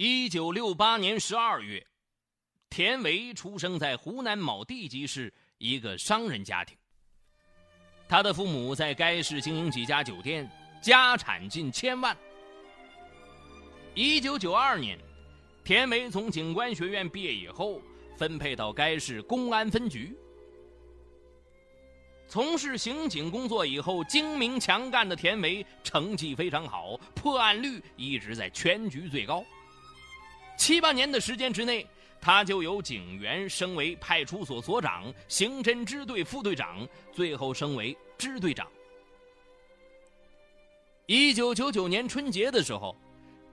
一九六八年十二月，田维出生在湖南某地级市一个商人家庭。他的父母在该市经营几家酒店，家产近千万。一九九二年，田维从警官学院毕业以后，分配到该市公安分局。从事刑警工作以后，精明强干的田维成绩非常好，破案率一直在全局最高。七八年的时间之内，他就由警员升为派出所所长、刑侦支队副队长，最后升为支队长。一九九九年春节的时候，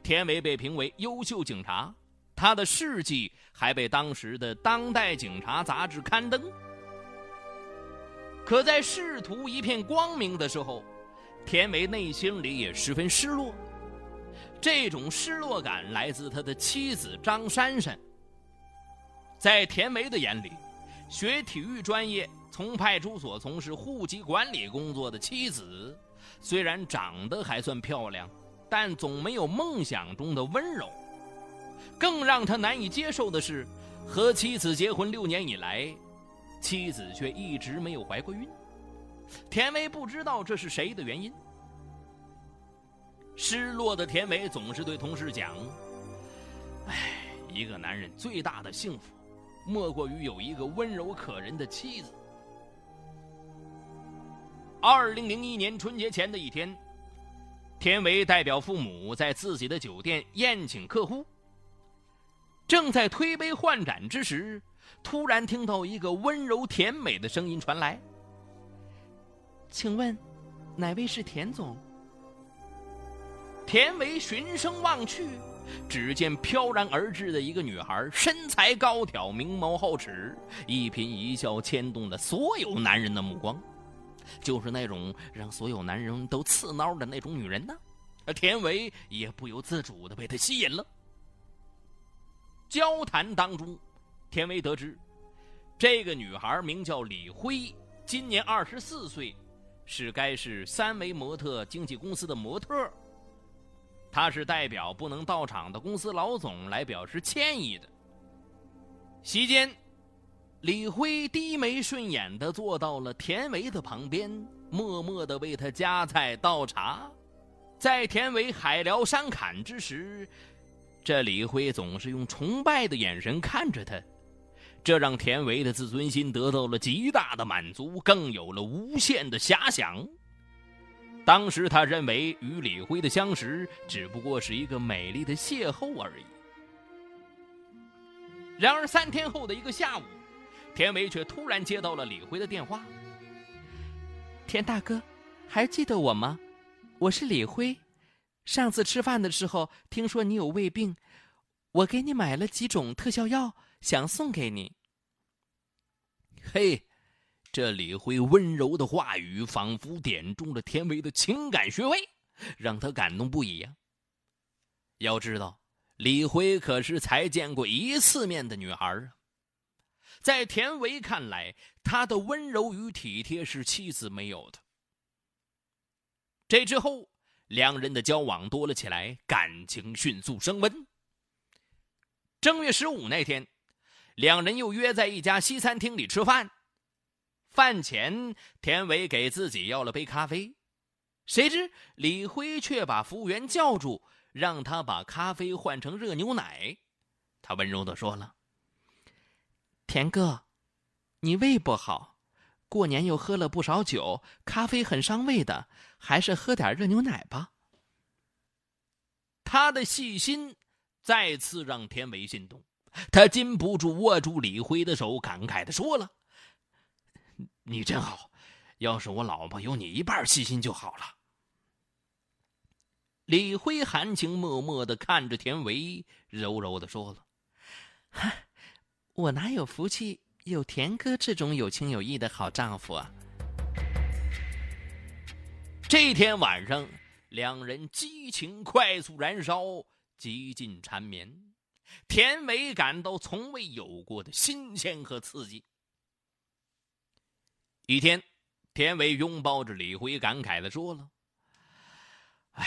田维被评为优秀警察，他的事迹还被当时的《当代警察》杂志刊登。可在仕途一片光明的时候，田维内心里也十分失落。这种失落感来自他的妻子张珊珊。在田梅的眼里，学体育专业、从派出所从事户籍管理工作的妻子，虽然长得还算漂亮，但总没有梦想中的温柔。更让他难以接受的是，和妻子结婚六年以来，妻子却一直没有怀过孕。田梅不知道这是谁的原因。失落的田维总是对同事讲：“哎，一个男人最大的幸福，莫过于有一个温柔可人的妻子。”二零零一年春节前的一天，田维代表父母在自己的酒店宴请客户。正在推杯换盏之时，突然听到一个温柔甜美的声音传来：“请问，哪位是田总？”田维循声望去，只见飘然而至的一个女孩，身材高挑，明眸皓齿，一颦一笑牵动了所有男人的目光，就是那种让所有男人都刺挠的那种女人呢。而田维也不由自主的被她吸引了。交谈当中，田维得知，这个女孩名叫李辉，今年二十四岁，是该市三维模特经纪公司的模特。他是代表不能到场的公司老总来表示歉意的。席间，李辉低眉顺眼的坐到了田维的旁边，默默的为他夹菜倒茶。在田维海聊山侃之时，这李辉总是用崇拜的眼神看着他，这让田维的自尊心得到了极大的满足，更有了无限的遐想。当时他认为与李辉的相识只不过是一个美丽的邂逅而已。然而三天后的一个下午，田维却突然接到了李辉的电话。田大哥，还记得我吗？我是李辉。上次吃饭的时候听说你有胃病，我给你买了几种特效药，想送给你。嘿。这李辉温柔的话语，仿佛点中了田维的情感穴位，让他感动不已呀。要知道，李辉可是才见过一次面的女孩啊。在田维看来，她的温柔与体贴是妻子没有的。这之后，两人的交往多了起来，感情迅速升温。正月十五那天，两人又约在一家西餐厅里吃饭。饭前，田伟给自己要了杯咖啡，谁知李辉却把服务员叫住，让他把咖啡换成热牛奶。他温柔的说了：“田哥，你胃不好，过年又喝了不少酒，咖啡很伤胃的，还是喝点热牛奶吧。”他的细心再次让田伟心动，他禁不住握住李辉的手，感慨的说了。你真好，要是我老婆有你一半细心就好了。李辉含情脉脉的看着田维，柔柔的说了：“我哪有福气有田哥这种有情有义的好丈夫啊？”这天晚上，两人激情快速燃烧，极尽缠绵。田维感到从未有过的新鲜和刺激。一天，田伟拥抱着李辉，感慨的说了：“哎，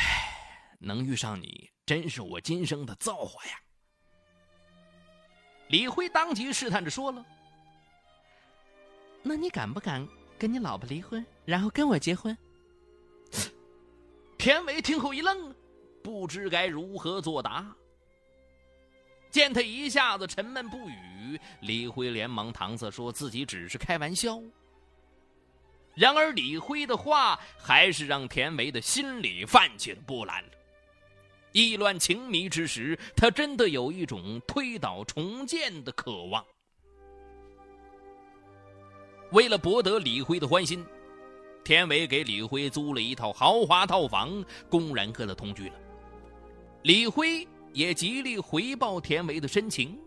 能遇上你，真是我今生的造化呀。”李辉当即试探着说了：“那你敢不敢跟你老婆离婚，然后跟我结婚？”田伟听后一愣，不知该如何作答。见他一下子沉闷不语，李辉连忙搪塞说自己只是开玩笑。然而李辉的话还是让田维的心里泛起了波澜了。意乱情迷之时，他真的有一种推倒重建的渴望。为了博得李辉的欢心，田伟给李辉租了一套豪华套房，公然和他同居了。李辉也极力回报田维的深情。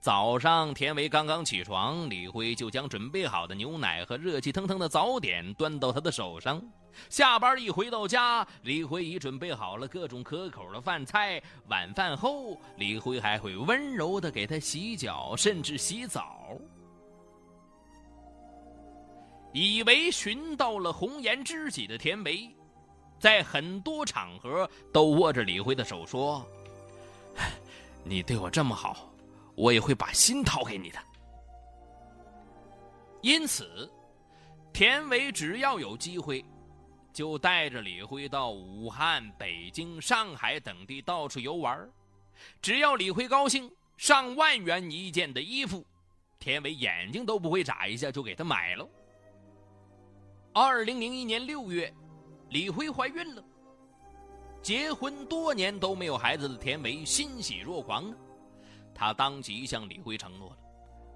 早上，田维刚刚起床，李辉就将准备好的牛奶和热气腾腾的早点端到他的手上。下班一回到家，李辉已准备好了各种可口的饭菜。晚饭后，李辉还会温柔的给他洗脚，甚至洗澡。以为寻到了红颜知己的田维，在很多场合都握着李辉的手说：“你对我这么好。”我也会把心掏给你的。因此，田伟只要有机会，就带着李辉到武汉、北京、上海等地到处游玩。只要李辉高兴，上万元一件的衣服，田伟眼睛都不会眨一下就给他买了。二零零一年六月，李辉怀孕了。结婚多年都没有孩子的田维欣喜若狂。他当即向李辉承诺了，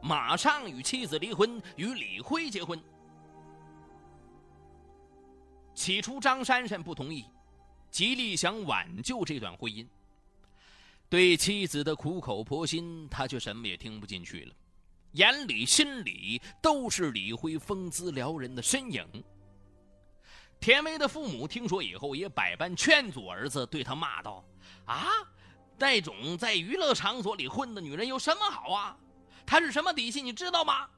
马上与妻子离婚，与李辉结婚。起初，张珊珊不同意，极力想挽救这段婚姻。对妻子的苦口婆心，他却什么也听不进去了，眼里心里都是李辉风姿撩人的身影。田薇的父母听说以后，也百般劝阻儿子，对他骂道：“啊！”那种在娱乐场所里混的女人有什么好啊？她是什么底细，你知道吗？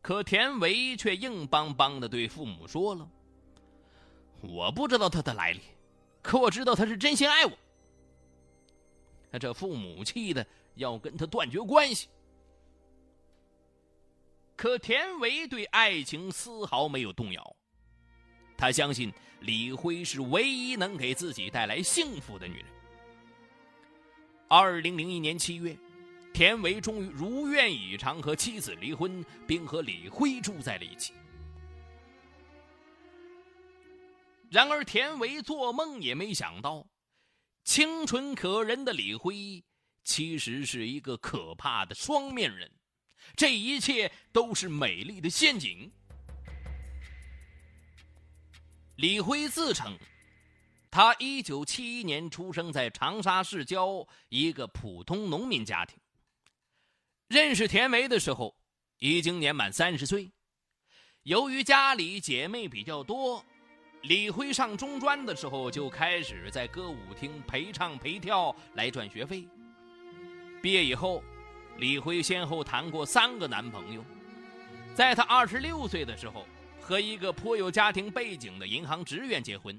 可田维却硬邦邦的对父母说了：“我不知道她的来历，可我知道她是真心爱我。”他这父母气的要跟他断绝关系。可田维对爱情丝毫没有动摇，他相信李辉是唯一能给自己带来幸福的女人。二零零一年七月，田维终于如愿以偿和妻子离婚，并和李辉住在了一起。然而，田维做梦也没想到，清纯可人的李辉其实是一个可怕的双面人。这一切都是美丽的陷阱。李辉自称。他一九七一年出生在长沙市郊一个普通农民家庭。认识田维的时候，已经年满三十岁。由于家里姐妹比较多，李辉上中专的时候就开始在歌舞厅陪唱陪跳来赚学费。毕业以后，李辉先后谈过三个男朋友。在他二十六岁的时候，和一个颇有家庭背景的银行职员结婚。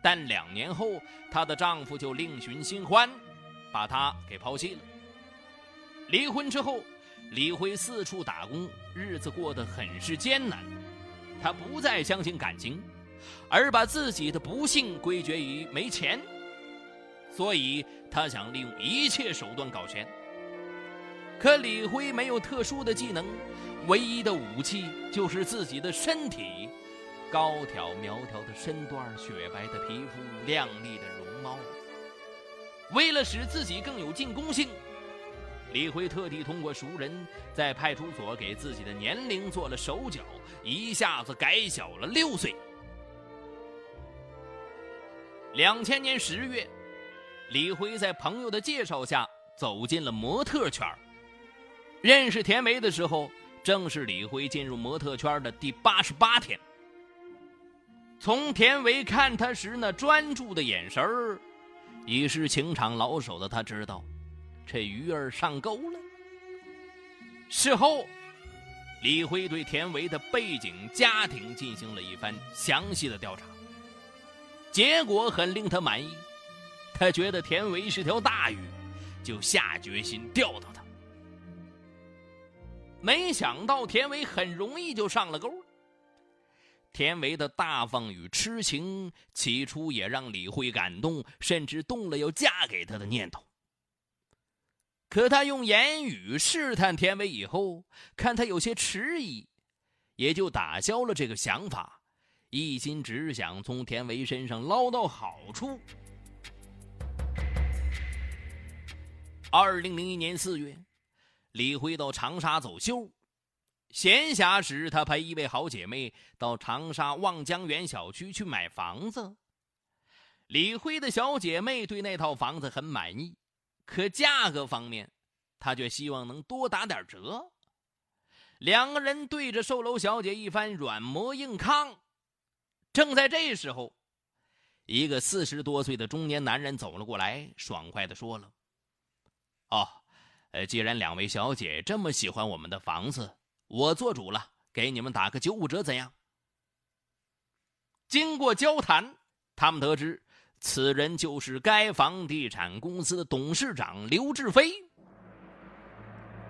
但两年后，她的丈夫就另寻新欢，把她给抛弃了。离婚之后，李辉四处打工，日子过得很是艰难。他不再相信感情，而把自己的不幸归结于没钱，所以他想利用一切手段搞钱。可李辉没有特殊的技能，唯一的武器就是自己的身体。高挑苗条的身段，雪白的皮肤，靓丽的容貌。为了使自己更有进攻性，李辉特地通过熟人，在派出所给自己的年龄做了手脚，一下子改小了六岁。两千年十月，李辉在朋友的介绍下走进了模特圈认识田梅的时候，正是李辉进入模特圈的第八十八天。从田维看他时那专注的眼神儿，已是情场老手的他知道，这鱼儿上钩了。事后，李辉对田维的背景家庭进行了一番详细的调查，结果很令他满意。他觉得田维是条大鱼，就下决心钓到他。没想到田维很容易就上了钩。田维的大方与痴情，起初也让李慧感动，甚至动了要嫁给他的念头。可他用言语试探田维以后，看他有些迟疑，也就打消了这个想法，一心只想从田维身上捞到好处。二零零一年四月，李辉到长沙走秀。闲暇时，他陪一位好姐妹到长沙望江园小区去买房子。李辉的小姐妹对那套房子很满意，可价格方面，他却希望能多打点折。两个人对着售楼小姐一番软磨硬抗。正在这时候，一个四十多岁的中年男人走了过来，爽快的说了：“哦，呃，既然两位小姐这么喜欢我们的房子。”我做主了，给你们打个九五折，怎样？经过交谈，他们得知此人就是该房地产公司的董事长刘志飞。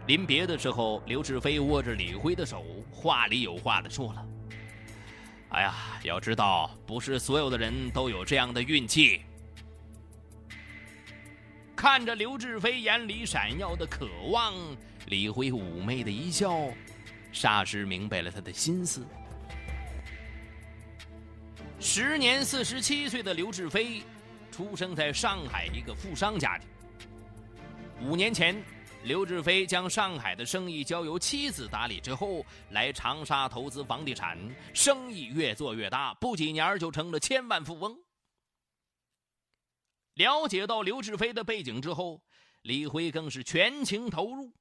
临别的时候，刘志飞握着李辉的手，话里有话的说了：“哎呀，要知道，不是所有的人都有这样的运气。”看着刘志飞眼里闪耀的渴望，李辉妩媚的一笑。霎时明白了他的心思。时年四十七岁的刘志飞，出生在上海一个富商家庭。五年前，刘志飞将上海的生意交由妻子打理之后，来长沙投资房地产，生意越做越大，不几年就成了千万富翁。了解到刘志飞的背景之后，李辉更是全情投入。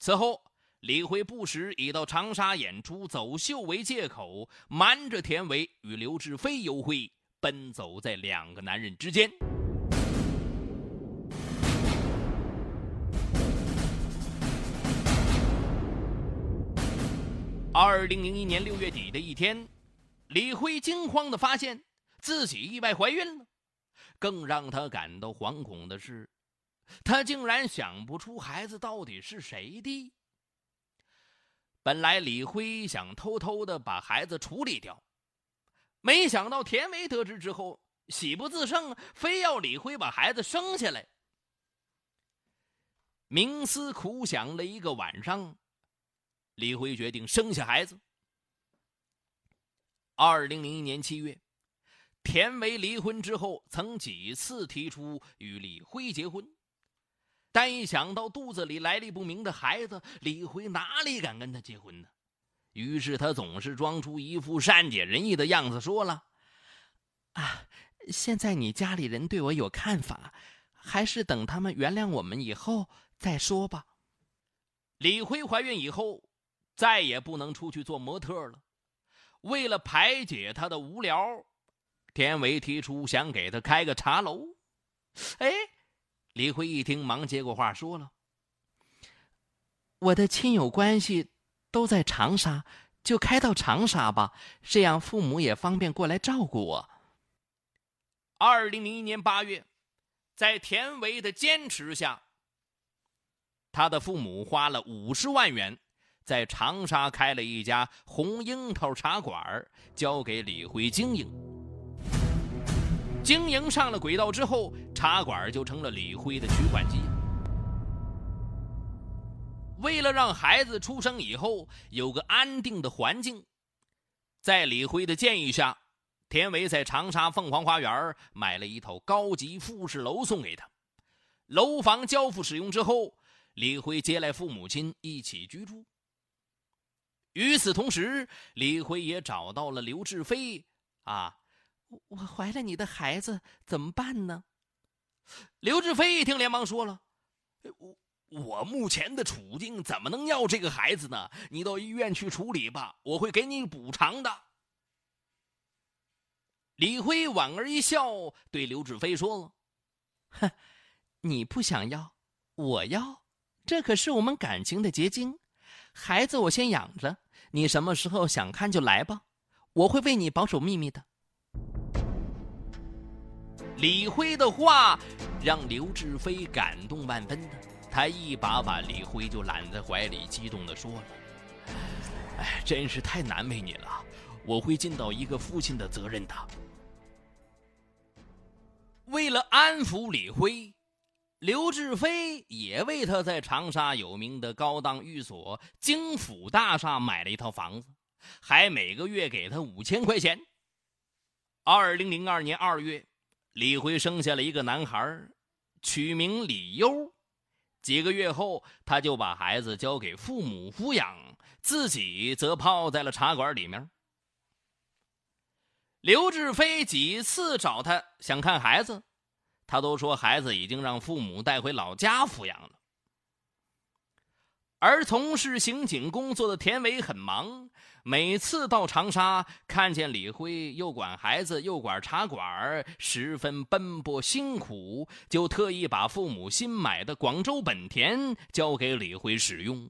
此后。李辉不时以到长沙演出走秀为借口，瞒着田维与刘志飞幽会，奔走在两个男人之间。二零零一年六月底的一天，李辉惊慌的发现自己意外怀孕了。更让他感到惶恐的是，他竟然想不出孩子到底是谁的。本来李辉想偷偷的把孩子处理掉，没想到田维得知之后喜不自胜，非要李辉把孩子生下来。冥思苦想了一个晚上，李辉决定生下孩子。二零零一年七月，田维离婚之后，曾几次提出与李辉结婚。但一想到肚子里来历不明的孩子，李辉哪里敢跟他结婚呢？于是他总是装出一副善解人意的样子，说了：“啊，现在你家里人对我有看法，还是等他们原谅我们以后再说吧。”李辉怀孕以后，再也不能出去做模特了。为了排解他的无聊，田维提出想给他开个茶楼。哎。李辉一听，忙接过话，说了：“我的亲友关系都在长沙，就开到长沙吧，这样父母也方便过来照顾我。”二零零一年八月，在田维的坚持下，他的父母花了五十万元，在长沙开了一家红樱桃茶馆，交给李辉经营。经营上了轨道之后，茶馆就成了李辉的取款机。为了让孩子出生以后有个安定的环境，在李辉的建议下，田维在长沙凤凰花园买了一套高级复式楼送给他。楼房交付使用之后，李辉接来父母亲一起居住。与此同时，李辉也找到了刘志飞，啊。我怀了你的孩子怎么办呢？刘志飞一听，连忙说了：“我我目前的处境怎么能要这个孩子呢？你到医院去处理吧，我会给你补偿的。”李辉莞尔一笑，对刘志飞说了：“哼，你不想要，我要，这可是我们感情的结晶。孩子我先养着，你什么时候想看就来吧，我会为你保守秘密的。”李辉的话让刘志飞感动万分，他一把把李辉就揽在怀里，激动的说了：“哎，真是太难为你了，我会尽到一个父亲的责任的。”为了安抚李辉，刘志飞也为他在长沙有名的高档寓所京府大厦买了一套房子，还每个月给他五千块钱。二零零二年二月，李辉生下了一个男孩，取名李优。几个月后，他就把孩子交给父母抚养，自己则泡在了茶馆里面。刘志飞几次找他想看孩子，他都说孩子已经让父母带回老家抚养了。而从事刑警工作的田伟很忙，每次到长沙看见李辉又管孩子又管茶馆，十分奔波辛苦，就特意把父母新买的广州本田交给李辉使用，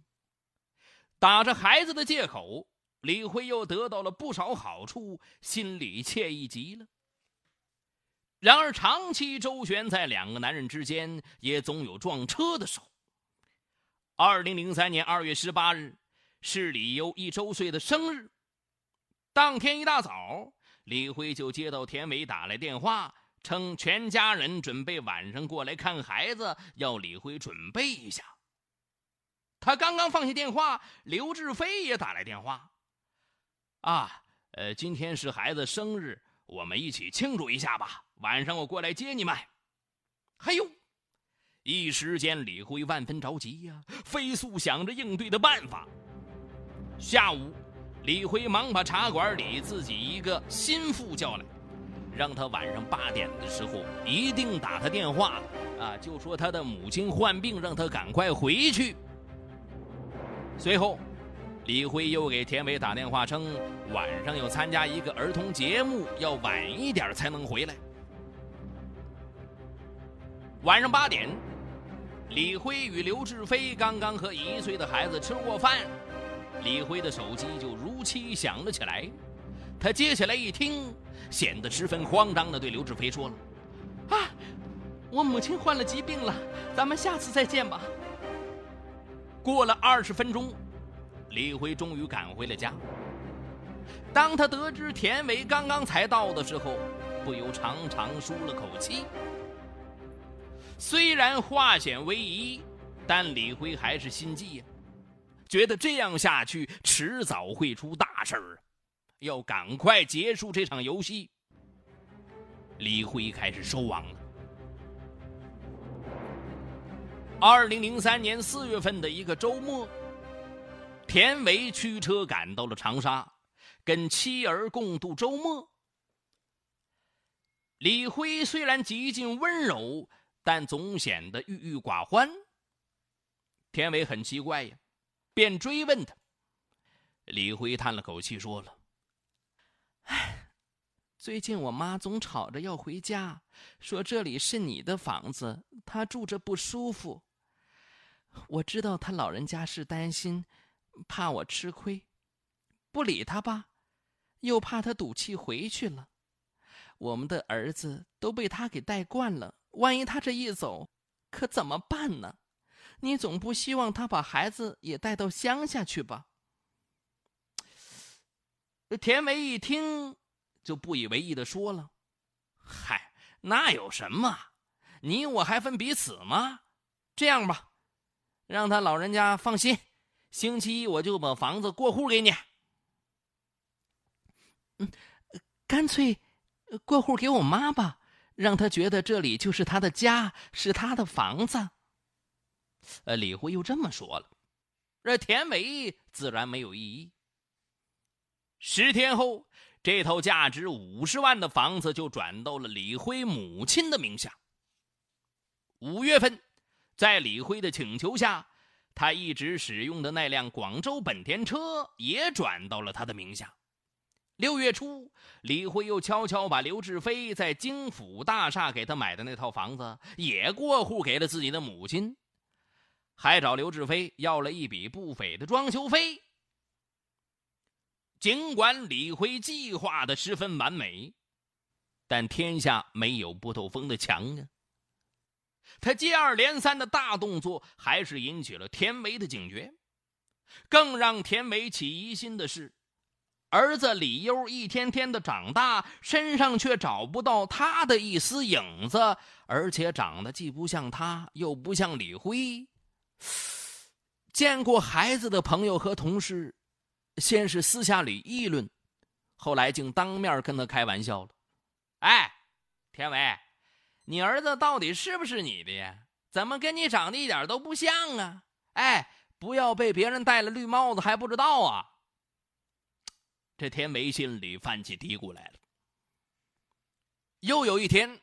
打着孩子的借口。李辉又得到了不少好处，心里惬意极了。然而，长期周旋在两个男人之间，也总有撞车的时候。二零零三年二月十八日，是李优一周岁的生日。当天一大早，李辉就接到田伟打来电话，称全家人准备晚上过来看孩子，要李辉准备一下。他刚刚放下电话，刘志飞也打来电话。啊，呃，今天是孩子生日，我们一起庆祝一下吧。晚上我过来接你们。还有，一时间李辉万分着急呀，飞速想着应对的办法。下午，李辉忙把茶馆里自己一个心腹叫来，让他晚上八点的时候一定打他电话，啊，就说他的母亲患病，让他赶快回去。随后。李辉又给田伟打电话，称晚上要参加一个儿童节目，要晚一点才能回来。晚上八点，李辉与刘志飞刚刚和一岁的孩子吃过饭，李辉的手机就如期响了起来。他接起来一听，显得十分慌张的对刘志飞说了：“啊，我母亲患了疾病了，咱们下次再见吧。”过了二十分钟。李辉终于赶回了家。当他得知田伟刚刚才到的时候，不由长长舒了口气。虽然化险为夷，但李辉还是心悸呀，觉得这样下去迟早会出大事儿，要赶快结束这场游戏。李辉开始收网了。二零零三年四月份的一个周末。田维驱车赶到了长沙，跟妻儿共度周末。李辉虽然极尽温柔，但总显得郁郁寡欢。田伟很奇怪呀，便追问他。李辉叹了口气，说了：“唉，最近我妈总吵着要回家，说这里是你的房子，她住着不舒服。我知道她老人家是担心。”怕我吃亏，不理他吧，又怕他赌气回去了。我们的儿子都被他给带惯了，万一他这一走，可怎么办呢？你总不希望他把孩子也带到乡下去吧？田梅一听，就不以为意的说了：“嗨，那有什么？你我还分彼此吗？这样吧，让他老人家放心。”星期一我就把房子过户给你。嗯，干脆过户给我妈吧，让他觉得这里就是他的家，是他的房子。呃，李辉又这么说了，这田伟自然没有异议。十天后，这套价值五十万的房子就转到了李辉母亲的名下。五月份，在李辉的请求下。他一直使用的那辆广州本田车也转到了他的名下。六月初，李辉又悄悄把刘志飞在京府大厦给他买的那套房子也过户给了自己的母亲，还找刘志飞要了一笔不菲的装修费。尽管李辉计划的十分完美，但天下没有不透风的墙啊。他接二连三的大动作，还是引起了田维的警觉。更让田维起疑心的是，儿子李优一天天的长大，身上却找不到他的一丝影子，而且长得既不像他，又不像李辉。见过孩子的朋友和同事，先是私下里议论，后来竟当面跟他开玩笑了：“哎，田伟。”你儿子到底是不是你的呀？怎么跟你长得一点都不像啊？哎，不要被别人戴了绿帽子还不知道啊！这田维心里泛起嘀咕来了。又有一天，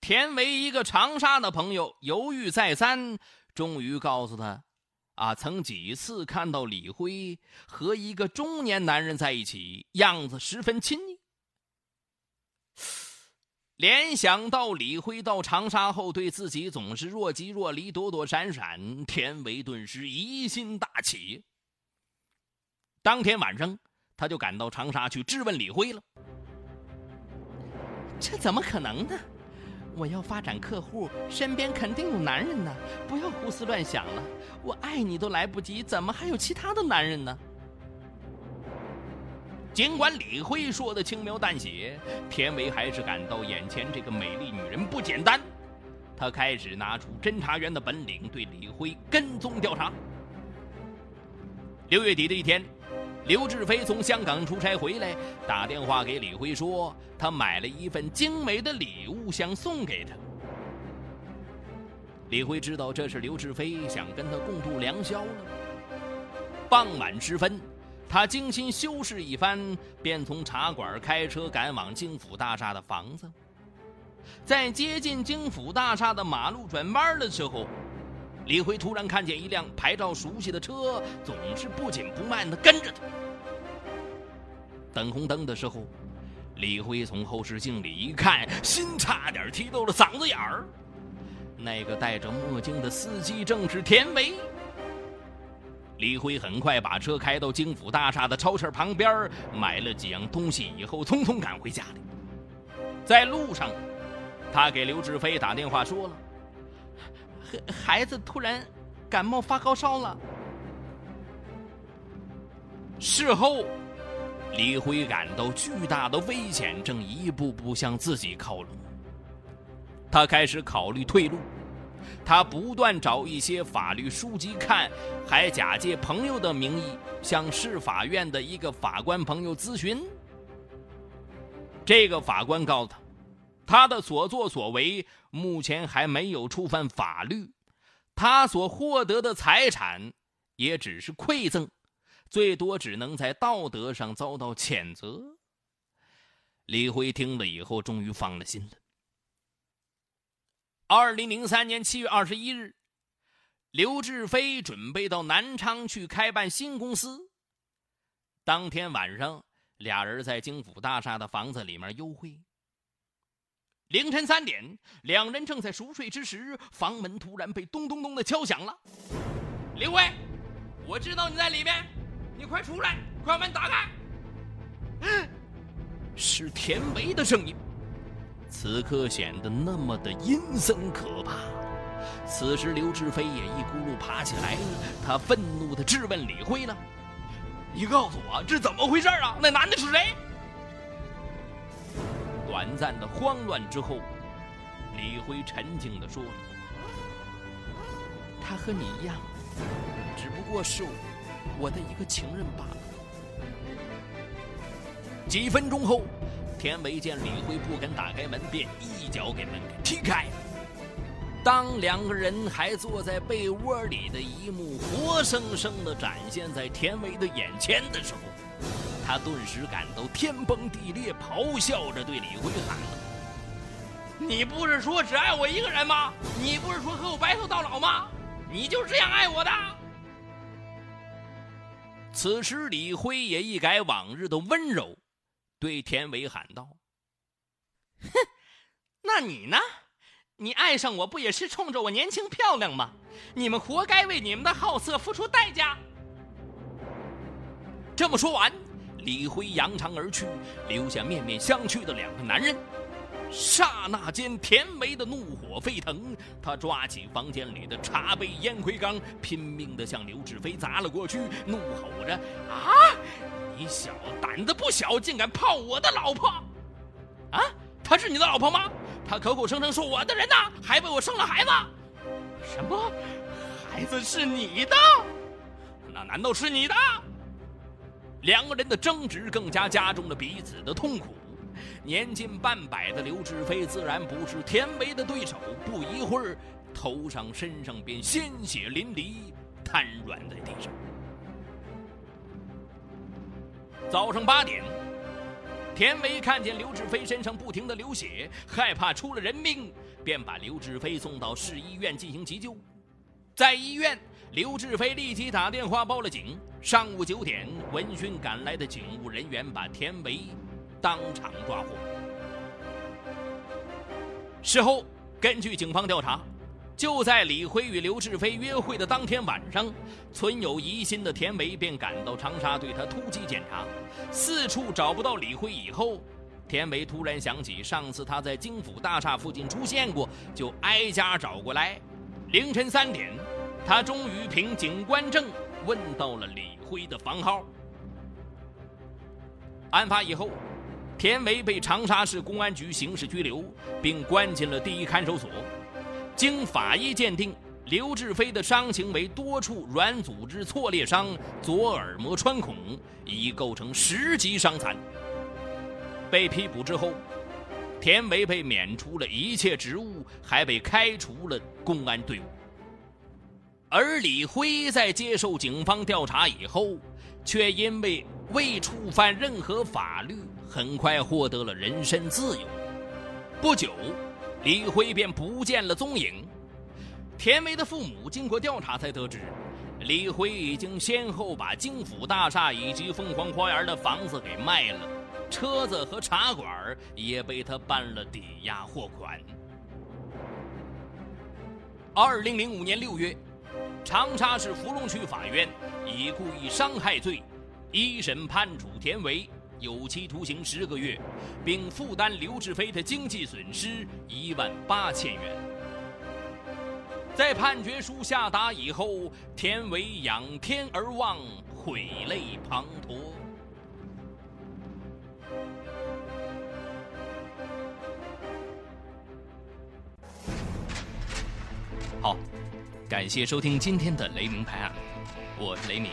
田维一个长沙的朋友犹豫再三，终于告诉他：啊，曾几次看到李辉和一个中年男人在一起，样子十分亲昵。联想到李辉到长沙后对自己总是若即若离、躲躲闪闪，田维顿时疑心大起。当天晚上，他就赶到长沙去质问李辉了。这怎么可能呢？我要发展客户，身边肯定有男人呢！不要胡思乱想了，我爱你都来不及，怎么还有其他的男人呢？尽管李辉说的轻描淡写，田维还是感到眼前这个美丽女人不简单。他开始拿出侦查员的本领，对李辉跟踪调查。六月底的一天，刘志飞从香港出差回来，打电话给李辉说，他买了一份精美的礼物，想送给他。李辉知道这是刘志飞想跟他共度良宵了。傍晚时分。他精心修饰一番，便从茶馆开车赶往京府大厦的房子。在接近京府大厦的马路转弯的时候，李辉突然看见一辆牌照熟悉的车，总是不紧不慢地跟着他。等红灯的时候，李辉从后视镜里一看，心差点提到了嗓子眼儿。那个戴着墨镜的司机正是田维。李辉很快把车开到京府大厦的超市旁边，买了几样东西以后，匆匆赶回家里。在路上，他给刘志飞打电话说了：“孩子突然感冒发高烧了。”事后，李辉感到巨大的危险正一步步向自己靠拢，他开始考虑退路。他不断找一些法律书籍看，还假借朋友的名义向市法院的一个法官朋友咨询。这个法官告诉他，他的所作所为目前还没有触犯法律，他所获得的财产也只是馈赠，最多只能在道德上遭到谴责。李辉听了以后，终于放了心了。二零零三年七月二十一日，刘志飞准备到南昌去开办新公司。当天晚上，俩人在京府大厦的房子里面幽会。凌晨三点，两人正在熟睡之时，房门突然被咚咚咚的敲响了。林辉，我知道你在里面，你快出来，快把门打开。嗯是田维的声音。此刻显得那么的阴森可怕。此时，刘志飞也一咕噜爬起来，他愤怒的质问李辉了：“你告诉我，这怎么回事啊？那男的是谁？”短暂的慌乱之后，李辉沉静地说：“他和你一样，只不过是我的一个情人罢了。”几分钟后。田维见李辉不肯打开门，便一脚给门踢开。当两个人还坐在被窝里的一幕活生生的展现在田维的眼前的时候，他顿时感到天崩地裂，咆哮着对李辉喊道：“你不是说只爱我一个人吗？你不是说和我白头到老吗？你就是这样爱我的！”此时，李辉也一改往日的温柔。对田伟喊道：“哼，那你呢？你爱上我不也是冲着我年轻漂亮吗？你们活该为你们的好色付出代价。”这么说完，李辉扬长而去，留下面面相觑的两个男人。刹那间，田维的怒火沸腾，他抓起房间里的茶杯、烟灰缸，拼命地向刘志飞砸了过去，怒吼着：“啊，你小子胆子不小，竟敢泡我的老婆！啊，她是你的老婆吗？她口口声声说我的人呢，还为我生了孩子。什么？孩子是你的？那难道是你的？”两个人的争执更加加重了彼此的痛苦。年近半百的刘志飞自然不是田维的对手，不一会儿，头上、身上便鲜血淋漓，瘫软在地上。早上八点，田维看见刘志飞身上不停的流血，害怕出了人命，便把刘志飞送到市医院进行急救。在医院，刘志飞立即打电话报了警。上午九点，闻讯赶来的警务人员把田维。当场抓获。事后，根据警方调查，就在李辉与刘志飞约会的当天晚上，存有疑心的田维便赶到长沙对他突击检查。四处找不到李辉以后，田维突然想起上次他在京府大厦附近出现过，就挨家找过来。凌晨三点，他终于凭警官证问到了李辉的房号。案发以后。田维被长沙市公安局刑事拘留，并关进了第一看守所。经法医鉴定，刘志飞的伤情为多处软组织挫裂伤、左耳膜穿孔，已构成十级伤残。被批捕之后，田维被免除了一切职务，还被开除了公安队伍。而李辉在接受警方调查以后，却因为未触犯任何法律。很快获得了人身自由。不久，李辉便不见了踪影。田梅的父母经过调查才得知，李辉已经先后把京府大厦以及凤凰花园的房子给卖了，车子和茶馆也被他办了抵押货款。二零零五年六月，长沙市芙蓉区法院以故意伤害罪，一审判处田维。有期徒刑十个月，并负担刘志飞的经济损失一万八千元。在判决书下达以后，田维仰天而望，悔泪滂沱。好，感谢收听今天的雷鸣拍案，我是雷鸣。